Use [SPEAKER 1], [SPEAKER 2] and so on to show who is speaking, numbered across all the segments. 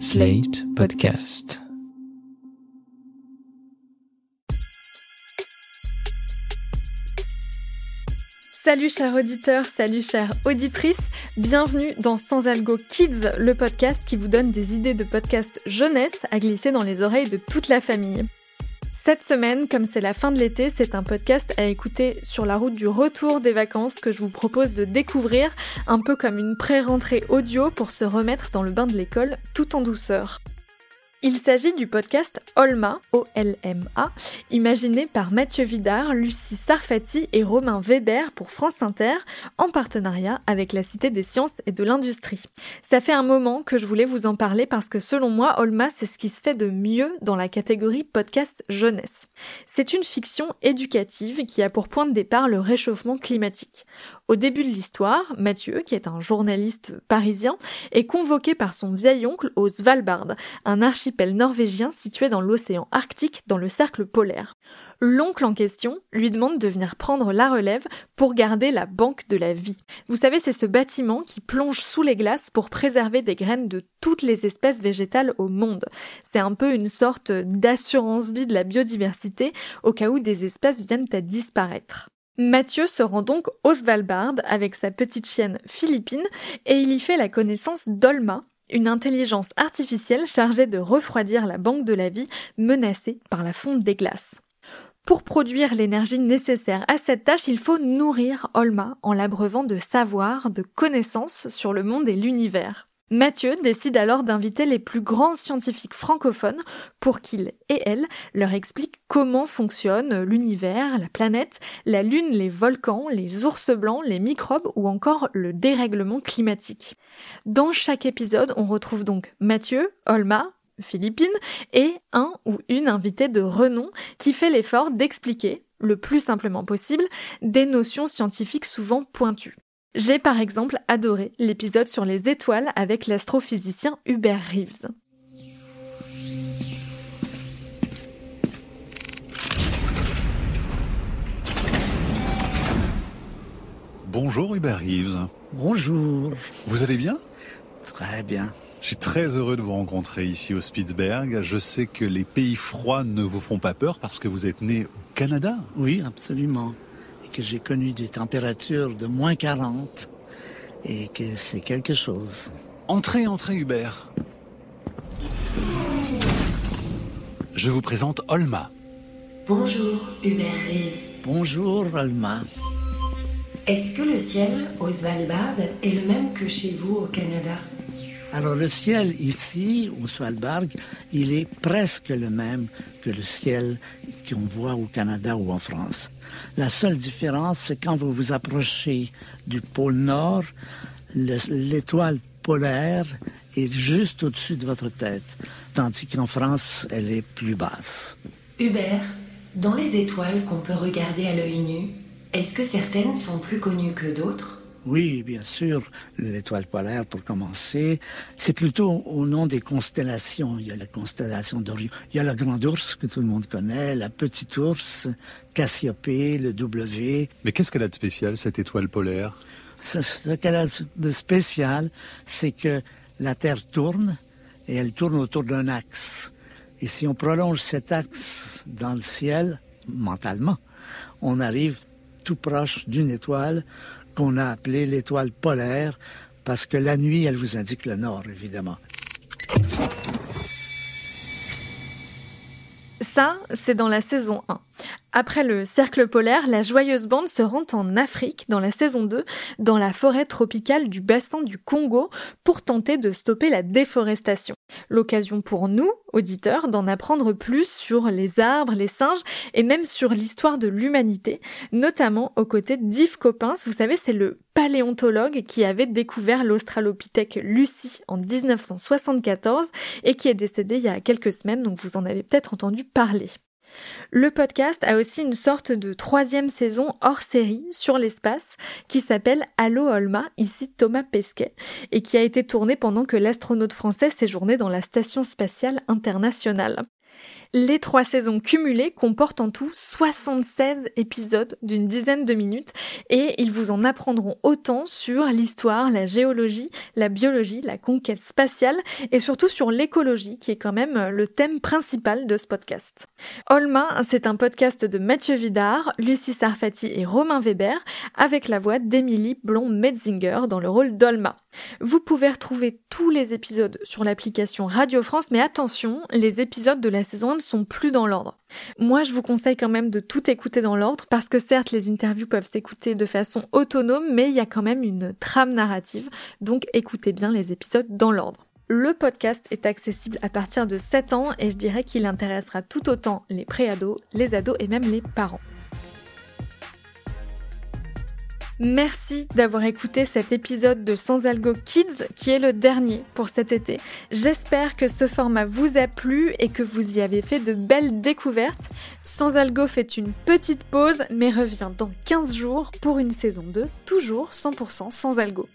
[SPEAKER 1] Slate Podcast.
[SPEAKER 2] Salut chers auditeurs, salut chères auditrices, bienvenue dans Sans Algo Kids, le podcast qui vous donne des idées de podcast jeunesse à glisser dans les oreilles de toute la famille. Cette semaine, comme c'est la fin de l'été, c'est un podcast à écouter sur la route du retour des vacances que je vous propose de découvrir, un peu comme une pré-rentrée audio pour se remettre dans le bain de l'école tout en douceur. Il s'agit du podcast Olma, O-L-M-A, imaginé par Mathieu Vidard, Lucie Sarfati et Romain Weber pour France Inter, en partenariat avec la Cité des Sciences et de l'Industrie. Ça fait un moment que je voulais vous en parler parce que selon moi, Olma, c'est ce qui se fait de mieux dans la catégorie podcast jeunesse. C'est une fiction éducative qui a pour point de départ le réchauffement climatique. Au début de l'histoire, Mathieu, qui est un journaliste parisien, est convoqué par son vieil oncle au Svalbard, un archipel norvégien situé dans l'océan Arctique dans le cercle polaire. L'oncle en question lui demande de venir prendre la relève pour garder la banque de la vie. Vous savez, c'est ce bâtiment qui plonge sous les glaces pour préserver des graines de toutes les espèces végétales au monde. C'est un peu une sorte d'assurance vie de la biodiversité au cas où des espèces viennent à disparaître. Mathieu se rend donc au Svalbard avec sa petite chienne Philippine et il y fait la connaissance d'Olma, une intelligence artificielle chargée de refroidir la banque de la vie menacée par la fonte des glaces. Pour produire l'énergie nécessaire à cette tâche, il faut nourrir Olma en l'abreuvant de savoir, de connaissances sur le monde et l'univers. Mathieu décide alors d'inviter les plus grands scientifiques francophones pour qu'ils et elles leur expliquent comment fonctionne l'univers, la planète, la lune, les volcans, les ours blancs, les microbes ou encore le dérèglement climatique. Dans chaque épisode, on retrouve donc Mathieu, Olma, Philippine et un ou une invitée de renom qui fait l'effort d'expliquer, le plus simplement possible, des notions scientifiques souvent pointues. J'ai par exemple adoré l'épisode sur les étoiles avec l'astrophysicien Hubert Reeves.
[SPEAKER 3] Bonjour Hubert Reeves.
[SPEAKER 4] Bonjour.
[SPEAKER 3] Vous allez bien?
[SPEAKER 4] Très bien.
[SPEAKER 3] Je suis très heureux de vous rencontrer ici au Spitzberg. Je sais que les pays froids ne vous font pas peur parce que vous êtes né au Canada.
[SPEAKER 4] Oui, absolument. Que j'ai connu des températures de moins 40 et que c'est quelque chose.
[SPEAKER 3] Entrez, entrez Hubert. Je vous présente Olma.
[SPEAKER 5] Bonjour Hubert Rees.
[SPEAKER 4] Bonjour, Alma.
[SPEAKER 5] Est-ce que le ciel au Svalbard est le même que chez vous au Canada?
[SPEAKER 4] Alors le ciel ici, au Svalbard, il est presque le même que le ciel qu'on voit au Canada ou en France. La seule différence, c'est quand vous vous approchez du pôle Nord, le- l'étoile polaire est juste au-dessus de votre tête, tandis qu'en France, elle est plus basse.
[SPEAKER 5] Hubert, dans les étoiles qu'on peut regarder à l'œil nu, est-ce que certaines sont plus connues que d'autres?
[SPEAKER 4] Oui, bien sûr, l'étoile polaire pour commencer. C'est plutôt au nom des constellations. Il y a la constellation d'Orion. Il y a la grande ours que tout le monde connaît, la petite ours, Cassiopée, le W.
[SPEAKER 3] Mais qu'est-ce qu'elle a de spécial, cette étoile polaire?
[SPEAKER 4] Ce, ce qu'elle a de spécial, c'est que la Terre tourne et elle tourne autour d'un axe. Et si on prolonge cet axe dans le ciel, mentalement, on arrive tout proche d'une étoile qu'on a appelée l'étoile polaire parce que la nuit, elle vous indique le nord, évidemment.
[SPEAKER 2] Ça, c'est dans la saison 1. Après le cercle polaire, la joyeuse bande se rend en Afrique dans la saison 2, dans la forêt tropicale du bassin du Congo, pour tenter de stopper la déforestation. L'occasion pour nous, auditeurs, d'en apprendre plus sur les arbres, les singes et même sur l'histoire de l'humanité, notamment aux côtés d'Yves Coppens. Vous savez, c'est le paléontologue qui avait découvert l'australopithèque Lucie en 1974 et qui est décédé il y a quelques semaines, donc vous en avez peut-être entendu parler. Le podcast a aussi une sorte de troisième saison hors série sur l'espace qui s'appelle Allo Olma, ici Thomas Pesquet, et qui a été tourné pendant que l'astronaute français séjournait dans la station spatiale internationale. Les trois saisons cumulées comportent en tout 76 épisodes d'une dizaine de minutes et ils vous en apprendront autant sur l'histoire, la géologie, la biologie, la conquête spatiale et surtout sur l'écologie qui est quand même le thème principal de ce podcast. Olma, c'est un podcast de Mathieu Vidard, Lucie Sarfati et Romain Weber avec la voix d'Emilie Blond-Metzinger dans le rôle d'Olma. Vous pouvez retrouver tous les épisodes sur l'application Radio France mais attention, les épisodes de la saison 1 sont plus dans l'ordre. Moi, je vous conseille quand même de tout écouter dans l'ordre parce que certes, les interviews peuvent s'écouter de façon autonome, mais il y a quand même une trame narrative, donc écoutez bien les épisodes dans l'ordre. Le podcast est accessible à partir de 7 ans et je dirais qu'il intéressera tout autant les préados, les ados et même les parents. Merci d'avoir écouté cet épisode de Sans Algo Kids qui est le dernier pour cet été. J'espère que ce format vous a plu et que vous y avez fait de belles découvertes. Sans Algo fait une petite pause mais revient dans 15 jours pour une saison 2, toujours 100% sans algo.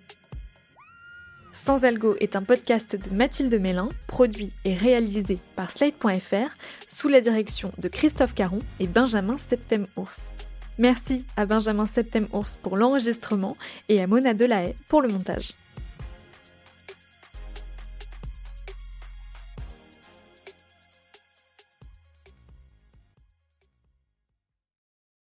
[SPEAKER 2] Sans Algo est un podcast de Mathilde Mélin, produit et réalisé par Slate.fr sous la direction de Christophe Caron et Benjamin Septem-Ours. Merci à Benjamin Septem-Ours pour l'enregistrement et à Mona Delahaye pour le montage.